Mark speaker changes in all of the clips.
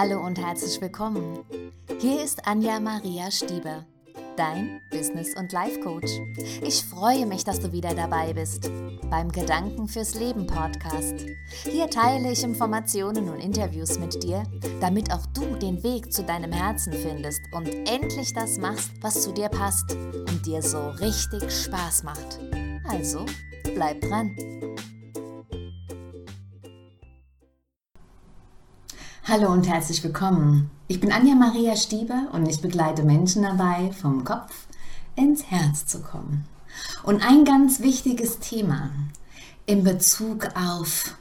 Speaker 1: Hallo und herzlich willkommen. Hier ist Anja Maria Stieber, dein Business- und Life Coach. Ich freue mich, dass du wieder dabei bist beim Gedanken fürs Leben Podcast. Hier teile ich Informationen und Interviews mit dir, damit auch du den Weg zu deinem Herzen findest und endlich das machst, was zu dir passt und dir so richtig Spaß macht. Also, bleib dran. Hallo und herzlich willkommen. Ich bin Anja Maria Stieber und ich begleite Menschen dabei, vom Kopf ins Herz zu kommen. Und ein ganz wichtiges Thema in Bezug auf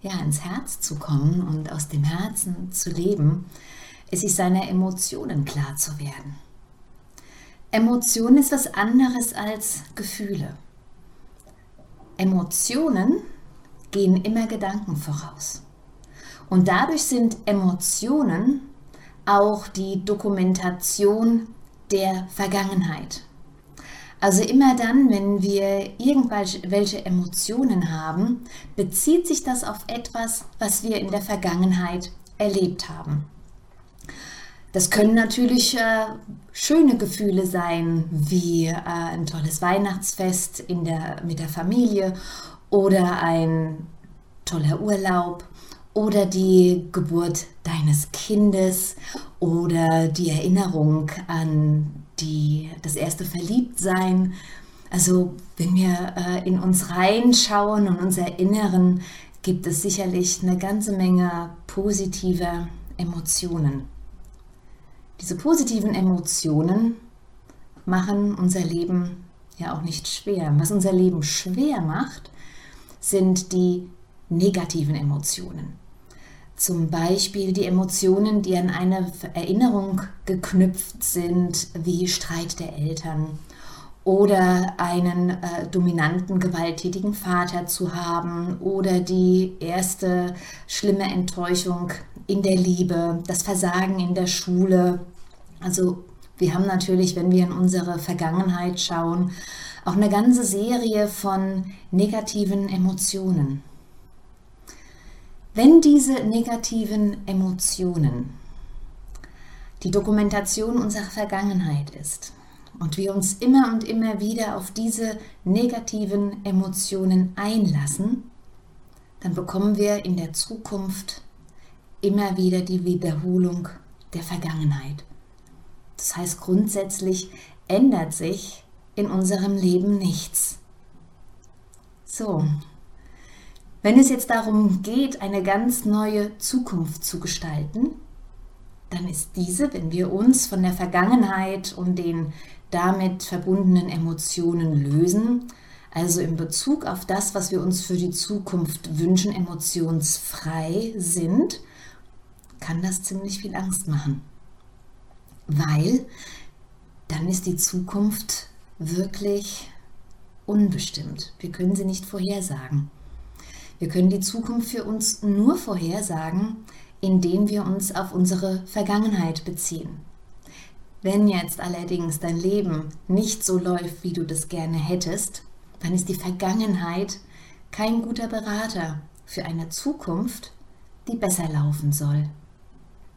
Speaker 1: ja, ins Herz zu kommen und aus dem Herzen zu leben, ist sich seiner Emotionen klar zu werden. Emotion ist was anderes als Gefühle. Emotionen gehen immer Gedanken voraus. Und dadurch sind Emotionen auch die Dokumentation der Vergangenheit. Also immer dann, wenn wir irgendwelche Emotionen haben, bezieht sich das auf etwas, was wir in der Vergangenheit erlebt haben. Das können natürlich äh, schöne Gefühle sein, wie äh, ein tolles Weihnachtsfest in der, mit der Familie oder ein toller Urlaub oder die Geburt deines Kindes oder die Erinnerung an die, das erste Verliebtsein. Also wenn wir äh, in uns reinschauen und uns erinnern, gibt es sicherlich eine ganze Menge positiver Emotionen. Diese positiven Emotionen machen unser Leben ja auch nicht schwer. Was unser Leben schwer macht, sind die negativen Emotionen. Zum Beispiel die Emotionen, die an eine Erinnerung geknüpft sind, wie Streit der Eltern oder einen äh, dominanten, gewalttätigen Vater zu haben oder die erste schlimme Enttäuschung in der Liebe, das Versagen in der Schule. Also wir haben natürlich, wenn wir in unsere Vergangenheit schauen, auch eine ganze Serie von negativen Emotionen. Wenn diese negativen Emotionen die Dokumentation unserer Vergangenheit ist und wir uns immer und immer wieder auf diese negativen Emotionen einlassen, dann bekommen wir in der Zukunft immer wieder die Wiederholung der Vergangenheit. Das heißt, grundsätzlich ändert sich in unserem Leben nichts. So, wenn es jetzt darum geht, eine ganz neue Zukunft zu gestalten, dann ist diese, wenn wir uns von der Vergangenheit und den damit verbundenen Emotionen lösen, also in Bezug auf das, was wir uns für die Zukunft wünschen, emotionsfrei sind, kann das ziemlich viel Angst machen. Weil dann ist die Zukunft wirklich unbestimmt. Wir können sie nicht vorhersagen. Wir können die Zukunft für uns nur vorhersagen, indem wir uns auf unsere Vergangenheit beziehen. Wenn jetzt allerdings dein Leben nicht so läuft, wie du das gerne hättest, dann ist die Vergangenheit kein guter Berater für eine Zukunft, die besser laufen soll.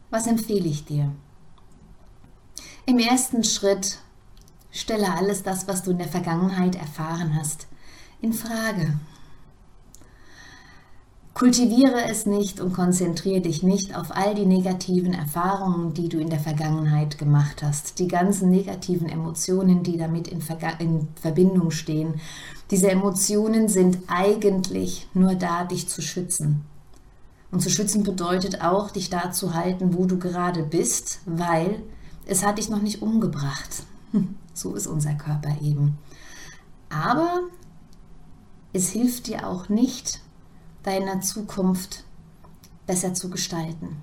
Speaker 1: Was empfehle ich dir? Im ersten Schritt stelle alles das, was du in der Vergangenheit erfahren hast, in Frage. Kultiviere es nicht und konzentriere dich nicht auf all die negativen Erfahrungen, die du in der Vergangenheit gemacht hast. Die ganzen negativen Emotionen, die damit in, Verga in Verbindung stehen. Diese Emotionen sind eigentlich nur da, dich zu schützen. Und zu schützen bedeutet auch, dich da zu halten, wo du gerade bist, weil es hat dich noch nicht umgebracht. So ist unser Körper eben. Aber es hilft dir auch nicht, deiner Zukunft besser zu gestalten.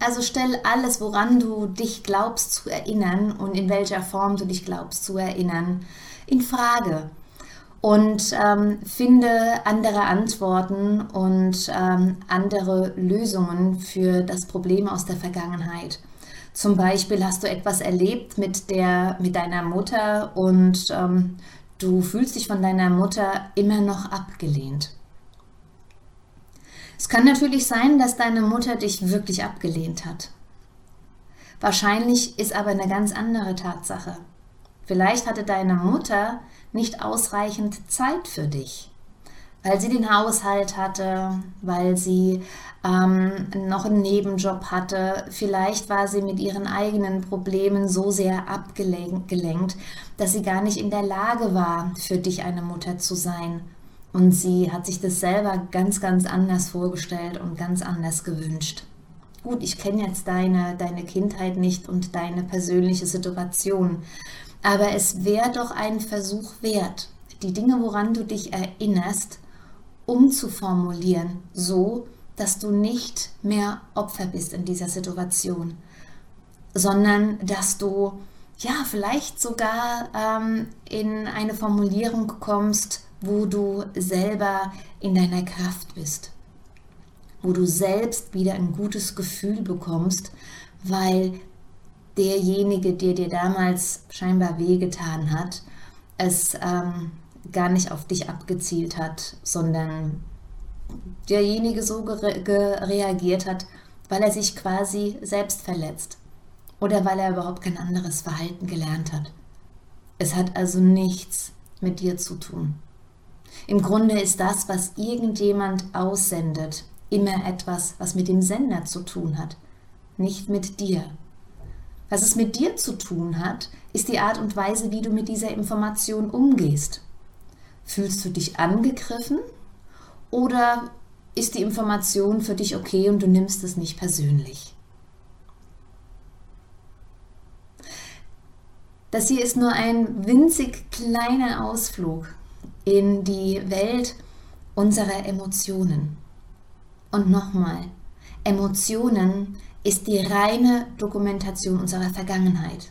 Speaker 1: Also stell alles, woran du dich glaubst zu erinnern und in welcher Form du dich glaubst zu erinnern, in Frage und ähm, finde andere Antworten und ähm, andere Lösungen für das Problem aus der Vergangenheit. Zum Beispiel hast du etwas erlebt mit, der, mit deiner Mutter und ähm, du fühlst dich von deiner Mutter immer noch abgelehnt. Es kann natürlich sein, dass deine Mutter dich wirklich abgelehnt hat. Wahrscheinlich ist aber eine ganz andere Tatsache. Vielleicht hatte deine Mutter nicht ausreichend Zeit für dich, weil sie den Haushalt hatte, weil sie ähm, noch einen Nebenjob hatte. Vielleicht war sie mit ihren eigenen Problemen so sehr abgelenkt, dass sie gar nicht in der Lage war, für dich eine Mutter zu sein. Und sie hat sich das selber ganz, ganz anders vorgestellt und ganz anders gewünscht. Gut, ich kenne jetzt deine, deine Kindheit nicht und deine persönliche Situation, aber es wäre doch ein Versuch wert, die Dinge, woran du dich erinnerst, umzuformulieren, so dass du nicht mehr Opfer bist in dieser Situation, sondern dass du ja vielleicht sogar ähm, in eine Formulierung kommst, wo du selber in deiner Kraft bist, wo du selbst wieder ein gutes Gefühl bekommst, weil derjenige, der dir damals scheinbar wehgetan hat, es ähm, gar nicht auf dich abgezielt hat, sondern derjenige so reagiert hat, weil er sich quasi selbst verletzt oder weil er überhaupt kein anderes Verhalten gelernt hat. Es hat also nichts mit dir zu tun. Im Grunde ist das, was irgendjemand aussendet, immer etwas, was mit dem Sender zu tun hat, nicht mit dir. Was es mit dir zu tun hat, ist die Art und Weise, wie du mit dieser Information umgehst. Fühlst du dich angegriffen oder ist die Information für dich okay und du nimmst es nicht persönlich? Das hier ist nur ein winzig kleiner Ausflug in die Welt unserer Emotionen. Und nochmal, Emotionen ist die reine Dokumentation unserer Vergangenheit.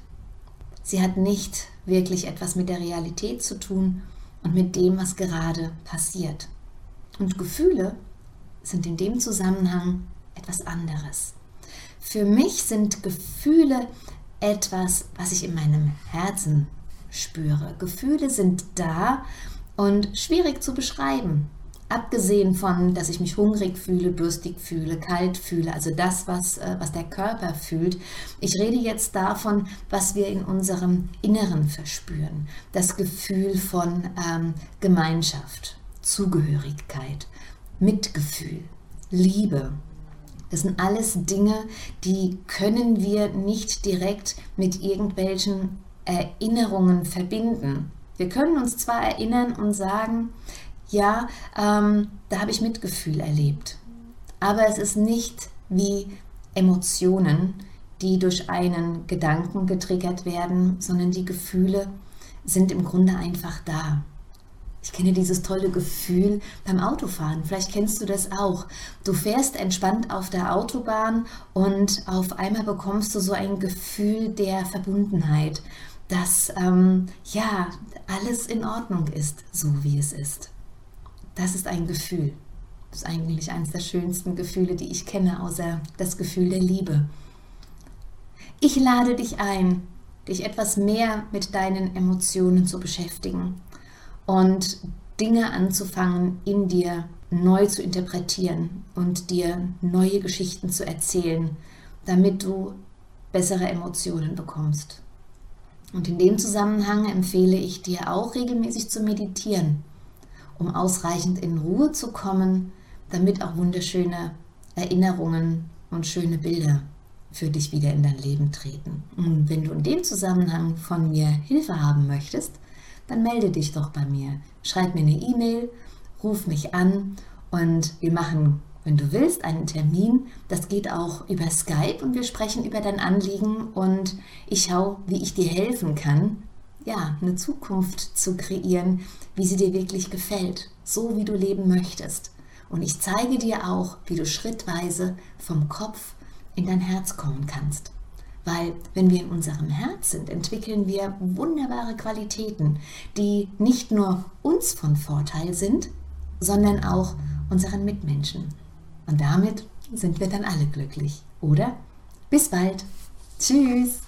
Speaker 1: Sie hat nicht wirklich etwas mit der Realität zu tun und mit dem, was gerade passiert. Und Gefühle sind in dem Zusammenhang etwas anderes. Für mich sind Gefühle etwas, was ich in meinem Herzen spüre. Gefühle sind da und schwierig zu beschreiben. Abgesehen von, dass ich mich hungrig fühle, durstig fühle, kalt fühle, also das, was, äh, was der Körper fühlt. Ich rede jetzt davon, was wir in unserem Inneren verspüren. Das Gefühl von ähm, Gemeinschaft, Zugehörigkeit, Mitgefühl, Liebe. Das sind alles Dinge, die können wir nicht direkt mit irgendwelchen Erinnerungen verbinden. Wir können uns zwar erinnern und sagen, ja, ähm, da habe ich Mitgefühl erlebt, aber es ist nicht wie Emotionen, die durch einen Gedanken getriggert werden, sondern die Gefühle sind im Grunde einfach da. Ich kenne dieses tolle Gefühl beim Autofahren. Vielleicht kennst du das auch. Du fährst entspannt auf der Autobahn und auf einmal bekommst du so ein Gefühl der Verbundenheit, dass ähm, ja alles in Ordnung ist, so wie es ist. Das ist ein Gefühl. Das ist eigentlich eines der schönsten Gefühle, die ich kenne, außer das Gefühl der Liebe. Ich lade dich ein, dich etwas mehr mit deinen Emotionen zu beschäftigen und Dinge anzufangen, in dir neu zu interpretieren und dir neue Geschichten zu erzählen, damit du bessere Emotionen bekommst. Und in dem Zusammenhang empfehle ich dir auch regelmäßig zu meditieren, um ausreichend in Ruhe zu kommen, damit auch wunderschöne Erinnerungen und schöne Bilder für dich wieder in dein Leben treten. Und wenn du in dem Zusammenhang von mir Hilfe haben möchtest, dann melde dich doch bei mir. Schreib mir eine E-Mail, ruf mich an und wir machen wenn du willst, einen Termin. Das geht auch über Skype und wir sprechen über dein Anliegen und ich schaue, wie ich dir helfen kann, ja, eine Zukunft zu kreieren, wie sie dir wirklich gefällt, so wie du leben möchtest. Und ich zeige dir auch, wie du schrittweise vom Kopf in dein Herz kommen kannst. Weil wenn wir in unserem Herz sind, entwickeln wir wunderbare Qualitäten, die nicht nur uns von Vorteil sind, sondern auch unseren Mitmenschen. Und damit sind wir dann alle glücklich, oder? Bis bald. Tschüss.